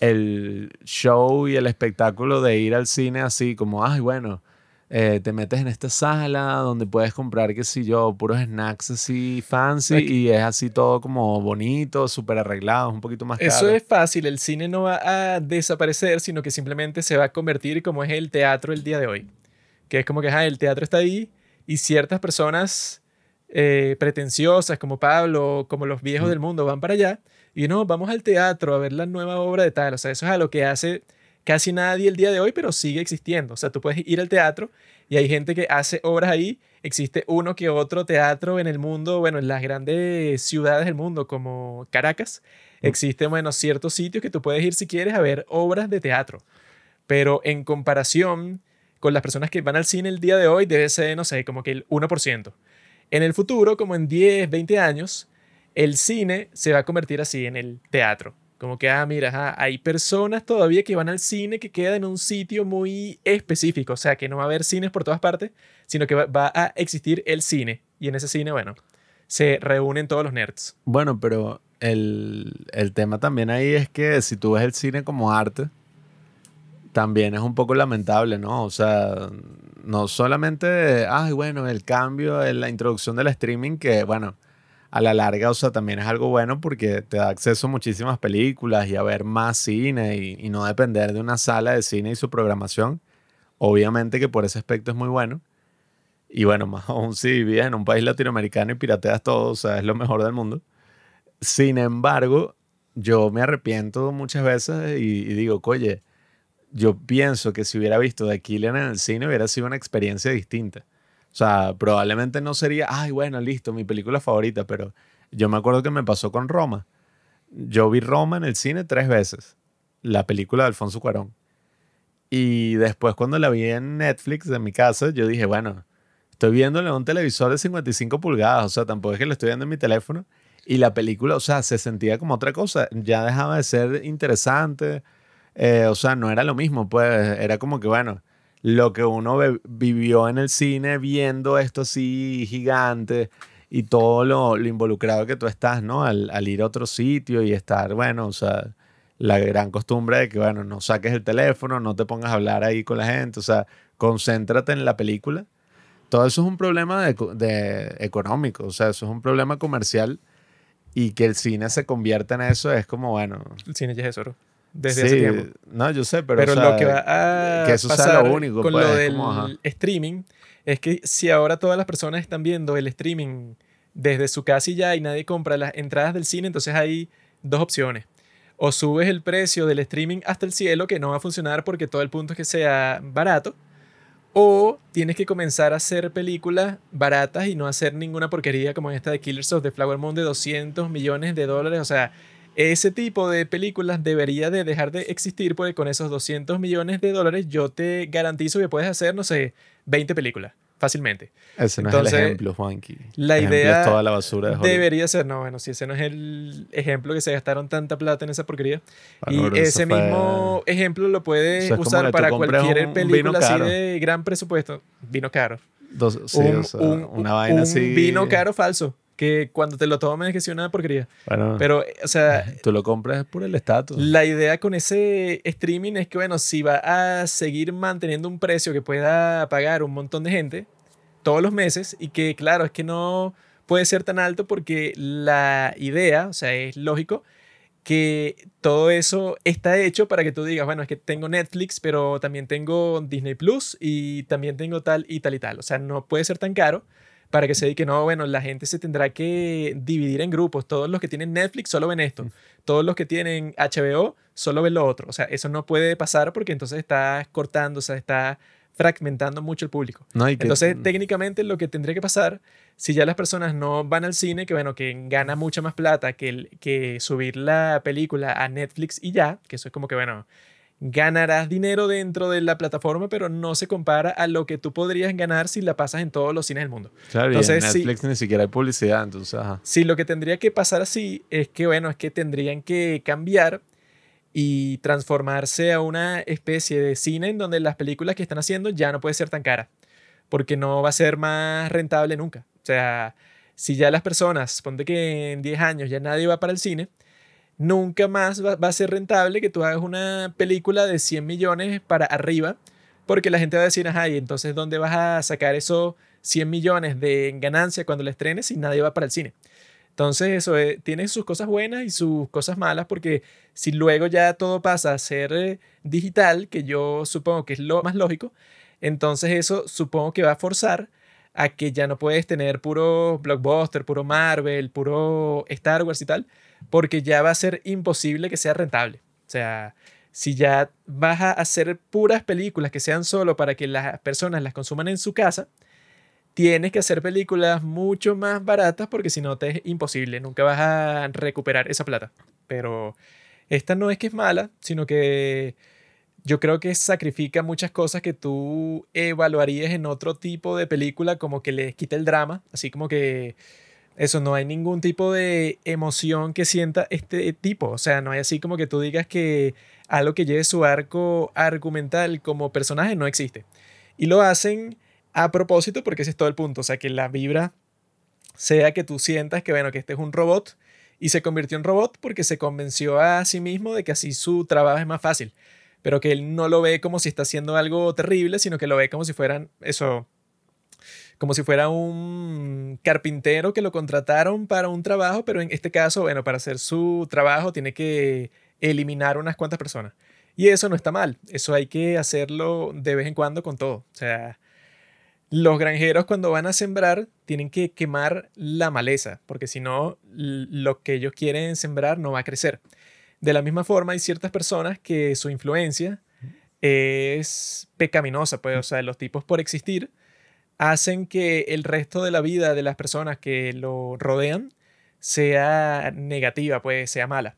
el show y el espectáculo de ir al cine así, como, ay, bueno, eh, te metes en esta sala donde puedes comprar, qué sé yo, puros snacks así fancy y es así todo como bonito, súper arreglado, un poquito más caro. Eso es fácil, el cine no va a desaparecer, sino que simplemente se va a convertir como es el teatro el día de hoy. Que es como que el teatro está ahí y ciertas personas eh, pretenciosas como Pablo, como los viejos del mundo, van para allá y no, vamos al teatro a ver la nueva obra de tal. O sea, eso es a lo que hace casi nadie el día de hoy, pero sigue existiendo. O sea, tú puedes ir al teatro y hay gente que hace obras ahí. Existe uno que otro teatro en el mundo, bueno, en las grandes ciudades del mundo como Caracas. Existen, bueno, ciertos sitios que tú puedes ir si quieres a ver obras de teatro. Pero en comparación con las personas que van al cine el día de hoy, debe ser, no sé, como que el 1%. En el futuro, como en 10, 20 años, el cine se va a convertir así en el teatro Como que, ah, mira, ajá, hay personas todavía que van al cine que quedan en un sitio muy específico. O sea, que no va a haber cines por todas partes, sino que va, a existir el cine. Y en ese cine, bueno, se reúnen todos los nerds. Bueno, pero el, el tema también ahí es que si tú ves el cine como arte, también es un poco lamentable, ¿no? O sea, no solamente, ay, bueno, el cambio, en la introducción del streaming, que bueno, a la larga, o sea, también es algo bueno porque te da acceso a muchísimas películas y a ver más cine y, no depender de una sala de cine y su programación. Obviamente que por ese aspecto es muy bueno. Y bueno, más aún si vives en un país latinoamericano y pirateas todo, o sea, es lo mejor del mundo. Sin embargo, yo me arrepiento muchas veces y, digo, oye, yo pienso que si hubiera visto The Killer en el cine hubiera sido una experiencia distinta. O sea, probablemente no sería, ay, bueno, listo, mi película favorita, pero yo me acuerdo que me pasó con Roma. Yo vi Roma en el cine tres veces, la película de Alfonso Cuarón. Y después cuando la vi en Netflix de mi casa, yo dije, bueno, estoy viéndola en un televisor de 55 pulgadas, o sea, tampoco es que lo estoy viendo en mi teléfono. Y la película, o sea, se sentía como otra cosa, ya dejaba de ser interesante, eh, o sea, no era lo mismo, pues era como que, bueno, lo que uno vivió en el cine viendo esto así gigante y todo lo, involucrado que tú estás, ¿no? Al, ir a otro sitio y estar, bueno, o sea, la gran costumbre de que, bueno, no saques el teléfono, no te pongas a hablar ahí con la gente, o sea, concéntrate en la película. Todo eso es un problema de, de económico, o sea, eso es un problema comercial y que el cine se convierta en eso es como, bueno, El cine ya es eso, desde sí, hace tiempo. no, yo sé, pero, Pero, o sea, lo que va a que eso sea pasar lo único, con pues, lo es del como, streaming es que si ahora todas las personas están viendo el streaming desde su casa y ya y nadie compra las entradas del cine, entonces hay dos opciones. O subes el precio del streaming hasta el cielo, que no va a funcionar porque todo el punto es que sea barato. O tienes que comenzar a hacer películas baratas y no hacer ninguna porquería como esta de Killers of the Flower Moon de 200 millones de dólares. O sea, ese tipo de películas debería de dejar de existir porque con esos 200 millones de dólares yo te garantizo que puedes hacer, no sé, 20 películas fácilmente. ese no es entonces, el ejemplo, Juanqui. la El idea es toda la basura de. Debería ser, no, bueno, si ese no es el ejemplo que se gastaron tanta plata en esa porquería. Bueno, y pero eso ese fue- mismo ejemplo lo puedes es como usar para cualquier un- un película así caro. de gran presupuesto. Vino caro. Dos- sí, un, o sea, un- una vaina un así. vino caro falso. Que cuando te lo tomes es que sea una porquería. Bueno, Pero, o sea, tú lo compras por el estatus. la idea con ese streaming es que, bueno, si va a seguir manteniendo un precio que pueda pagar un montón de gente todos los meses y que, claro, es que no puede ser tan alto porque la idea, o sea, es lógico que todo eso está hecho para que tú digas, bueno, es que tengo Netflix, pero también tengo Disney Plus y también tengo tal y tal y tal. O sea, no puede ser tan caro para que se diga que no, bueno, la gente se tendrá que dividir en grupos. Todos los que tienen Netflix solo ven esto. Todos los que tienen HBO solo ven lo otro. O sea, eso no puede pasar porque entonces está cortando, o sea, está fragmentando mucho el público. No, que- Entonces, técnicamente lo que tendría que pasar, si ya las personas no van al cine, que bueno, que gana mucha más plata que, el- que subir la película a Netflix y ya, que eso es como que, bueno, ganarás dinero dentro de la plataforma, pero no se compara a lo que tú podrías ganar si la pasas en todos los cines del mundo. claro, y en entonces, sí. Netflix ni siquiera hay publicidad, entonces, ajá. Sí, lo que tendría que pasar así es que, bueno, es que tendrían que cambiar y transformarse a una especie de cine en donde las películas que están haciendo ya no puede ser tan cara, porque no va a ser más rentable nunca. O sea, si ya las personas, ponte que en 10 años ya nadie va para el cine, nunca más va, a ser rentable que tú hagas una película de 100 millones para arriba, porque la gente va a decir, ajá, y entonces ¿dónde vas a sacar esos 100 millones de ganancia cuando la estrenes si nadie va para el cine? Entonces eso eh, tiene sus cosas buenas y sus cosas malas porque si luego ya todo pasa a ser eh, digital, que yo supongo que es lo más lógico, entonces eso supongo que va a forzar a que ya no puedes tener puro blockbuster, puro Marvel, puro Star Wars y tal, porque ya va a ser imposible que sea rentable. O sea, si ya vas a hacer puras películas que sean solo para que las personas las consuman en su casa, tienes que hacer películas mucho más baratas porque si no te es imposible, nunca vas a recuperar esa plata. Pero esta no es que es mala, sino que yo creo que sacrifica muchas cosas que tú evaluarías en otro tipo de película, como que les quita el drama, así como que eso, no hay ningún tipo de emoción que sienta este tipo. O sea, no hay así como que tú digas que algo que lleve su arco argumental como personaje no existe. Y lo hacen a propósito porque ese es todo el punto. O sea, que la vibra sea que tú sientas que, bueno, que este es un robot y se convirtió en robot porque se convenció a sí mismo de que así su trabajo es más fácil. Pero que él no lo ve como si está haciendo algo terrible, sino que lo ve como si fueran eso, como si fuera un carpintero que lo contrataron para un trabajo, pero en este caso, bueno, para hacer su trabajo tiene que eliminar unas cuantas personas. Y eso no está mal, eso hay que hacerlo de vez en cuando con todo. O sea, los granjeros cuando van a sembrar tienen que quemar la maleza, porque si no, lo que ellos quieren sembrar no va a crecer. De la misma forma, hay ciertas personas que su influencia es pecaminosa, pues, o sea, los tipos por existir hacen que el resto de la vida de las personas que lo rodean sea negativa, pues sea mala.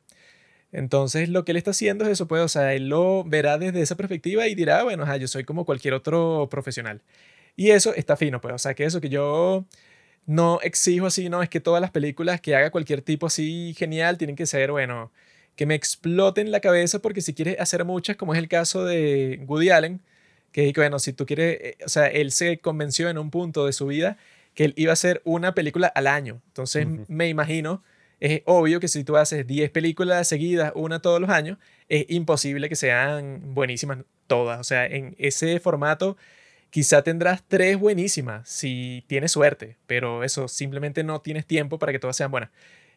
Entonces lo que él está haciendo es eso, pues, o sea, él lo verá desde esa perspectiva y dirá, bueno, yo soy como cualquier otro profesional. Y eso está fino, pues, o sea, que eso que yo no exijo así, no, es que todas las películas que haga cualquier tipo así genial tienen que ser, bueno, que me exploten la cabeza porque si quieres hacer muchas, como es el caso de Woody Allen, que bueno, si tú quieres, eh, o sea, él se convenció en un punto de su vida que él iba a hacer una película al año. Entonces me imagino, es obvio que si tú haces 10 películas seguidas, una todos los años, es imposible que sean buenísimas todas. O sea, en ese formato quizá tendrás tres buenísimas si tienes suerte, pero eso simplemente no tienes tiempo para que todas sean buenas.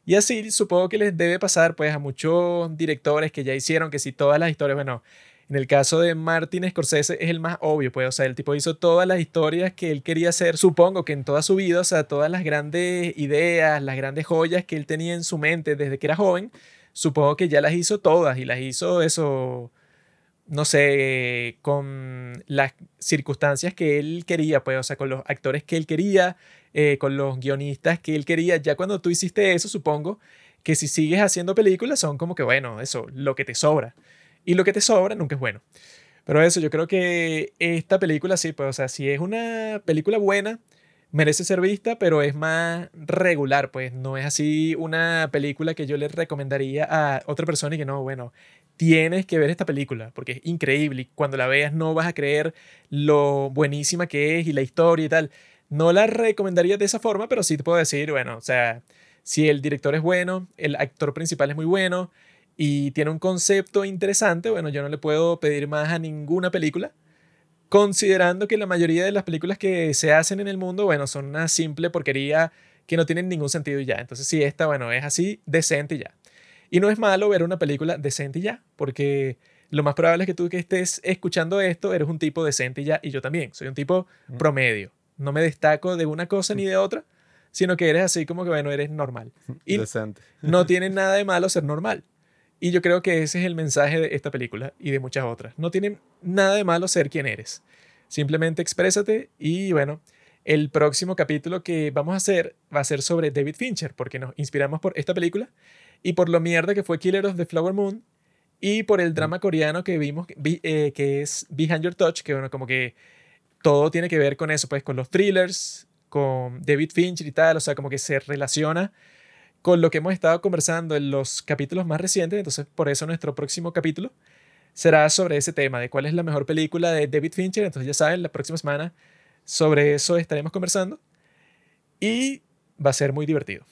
Y así supongo que les debe pasar pues a muchos directores que ya hicieron que si todas las historias, bueno, en el caso de Martin Scorsese es el más obvio, pues, o sea, el tipo hizo todas las historias que él quería hacer, supongo que en toda su vida, o sea, todas las grandes ideas, las grandes joyas que él tenía en su mente desde que era joven, supongo que ya las hizo todas y las hizo eso, no sé, con las circunstancias que él quería, pues, o sea, con los actores que él quería, eh, con los guionistas que él quería. Ya cuando tú hiciste eso, supongo que si sigues haciendo películas son como que, bueno, eso, lo que te sobra. Y lo que te sobra nunca es bueno. Pero eso, yo creo que esta película sí, pues, o sea, si es una película buena, merece ser vista, pero es más regular, pues no es así una película que yo le recomendaría a otra persona y que no, bueno, tienes que ver esta película porque es increíble y cuando la veas no vas a creer lo buenísima que es y la historia y tal. No la recomendaría de esa forma, pero sí te puedo decir, bueno, o sea, si el director es bueno, el actor principal es muy bueno, y tiene un concepto interesante, bueno, yo no le puedo pedir más a ninguna película, considerando que la mayoría de las películas que se hacen en el mundo, bueno, son una simple porquería que no tienen ningún sentido ya. Entonces, si esta, bueno, es así, decente ya. Y no es malo ver una película decente ya, porque lo más probable es que tú que estés escuchando esto eres un tipo decente ya, y yo también, soy un tipo mm. promedio. No me destaco de una cosa ni de otra, sino que eres así como que, bueno, eres normal. Y decente. no tiene nada de malo ser normal. Y yo creo que ese es el mensaje de esta película y de muchas otras. No tiene nada de malo ser quien eres. Simplemente exprésate y bueno, el próximo capítulo que vamos a hacer va a ser sobre David Fincher, porque nos inspiramos por esta película y por lo mierda que fue Killer of the Flower Moon y por el drama coreano que vimos, eh, que es Behind Your Touch, que bueno, como que todo tiene que ver con eso, pues con los thrillers, con David Fincher y tal, o sea, como que se relaciona con lo que hemos estado conversando en los capítulos más recientes, entonces por eso nuestro próximo capítulo será sobre ese tema, de cuál es la mejor película de David Fincher, entonces ya saben, la próxima semana sobre eso estaremos conversando y va a ser muy divertido.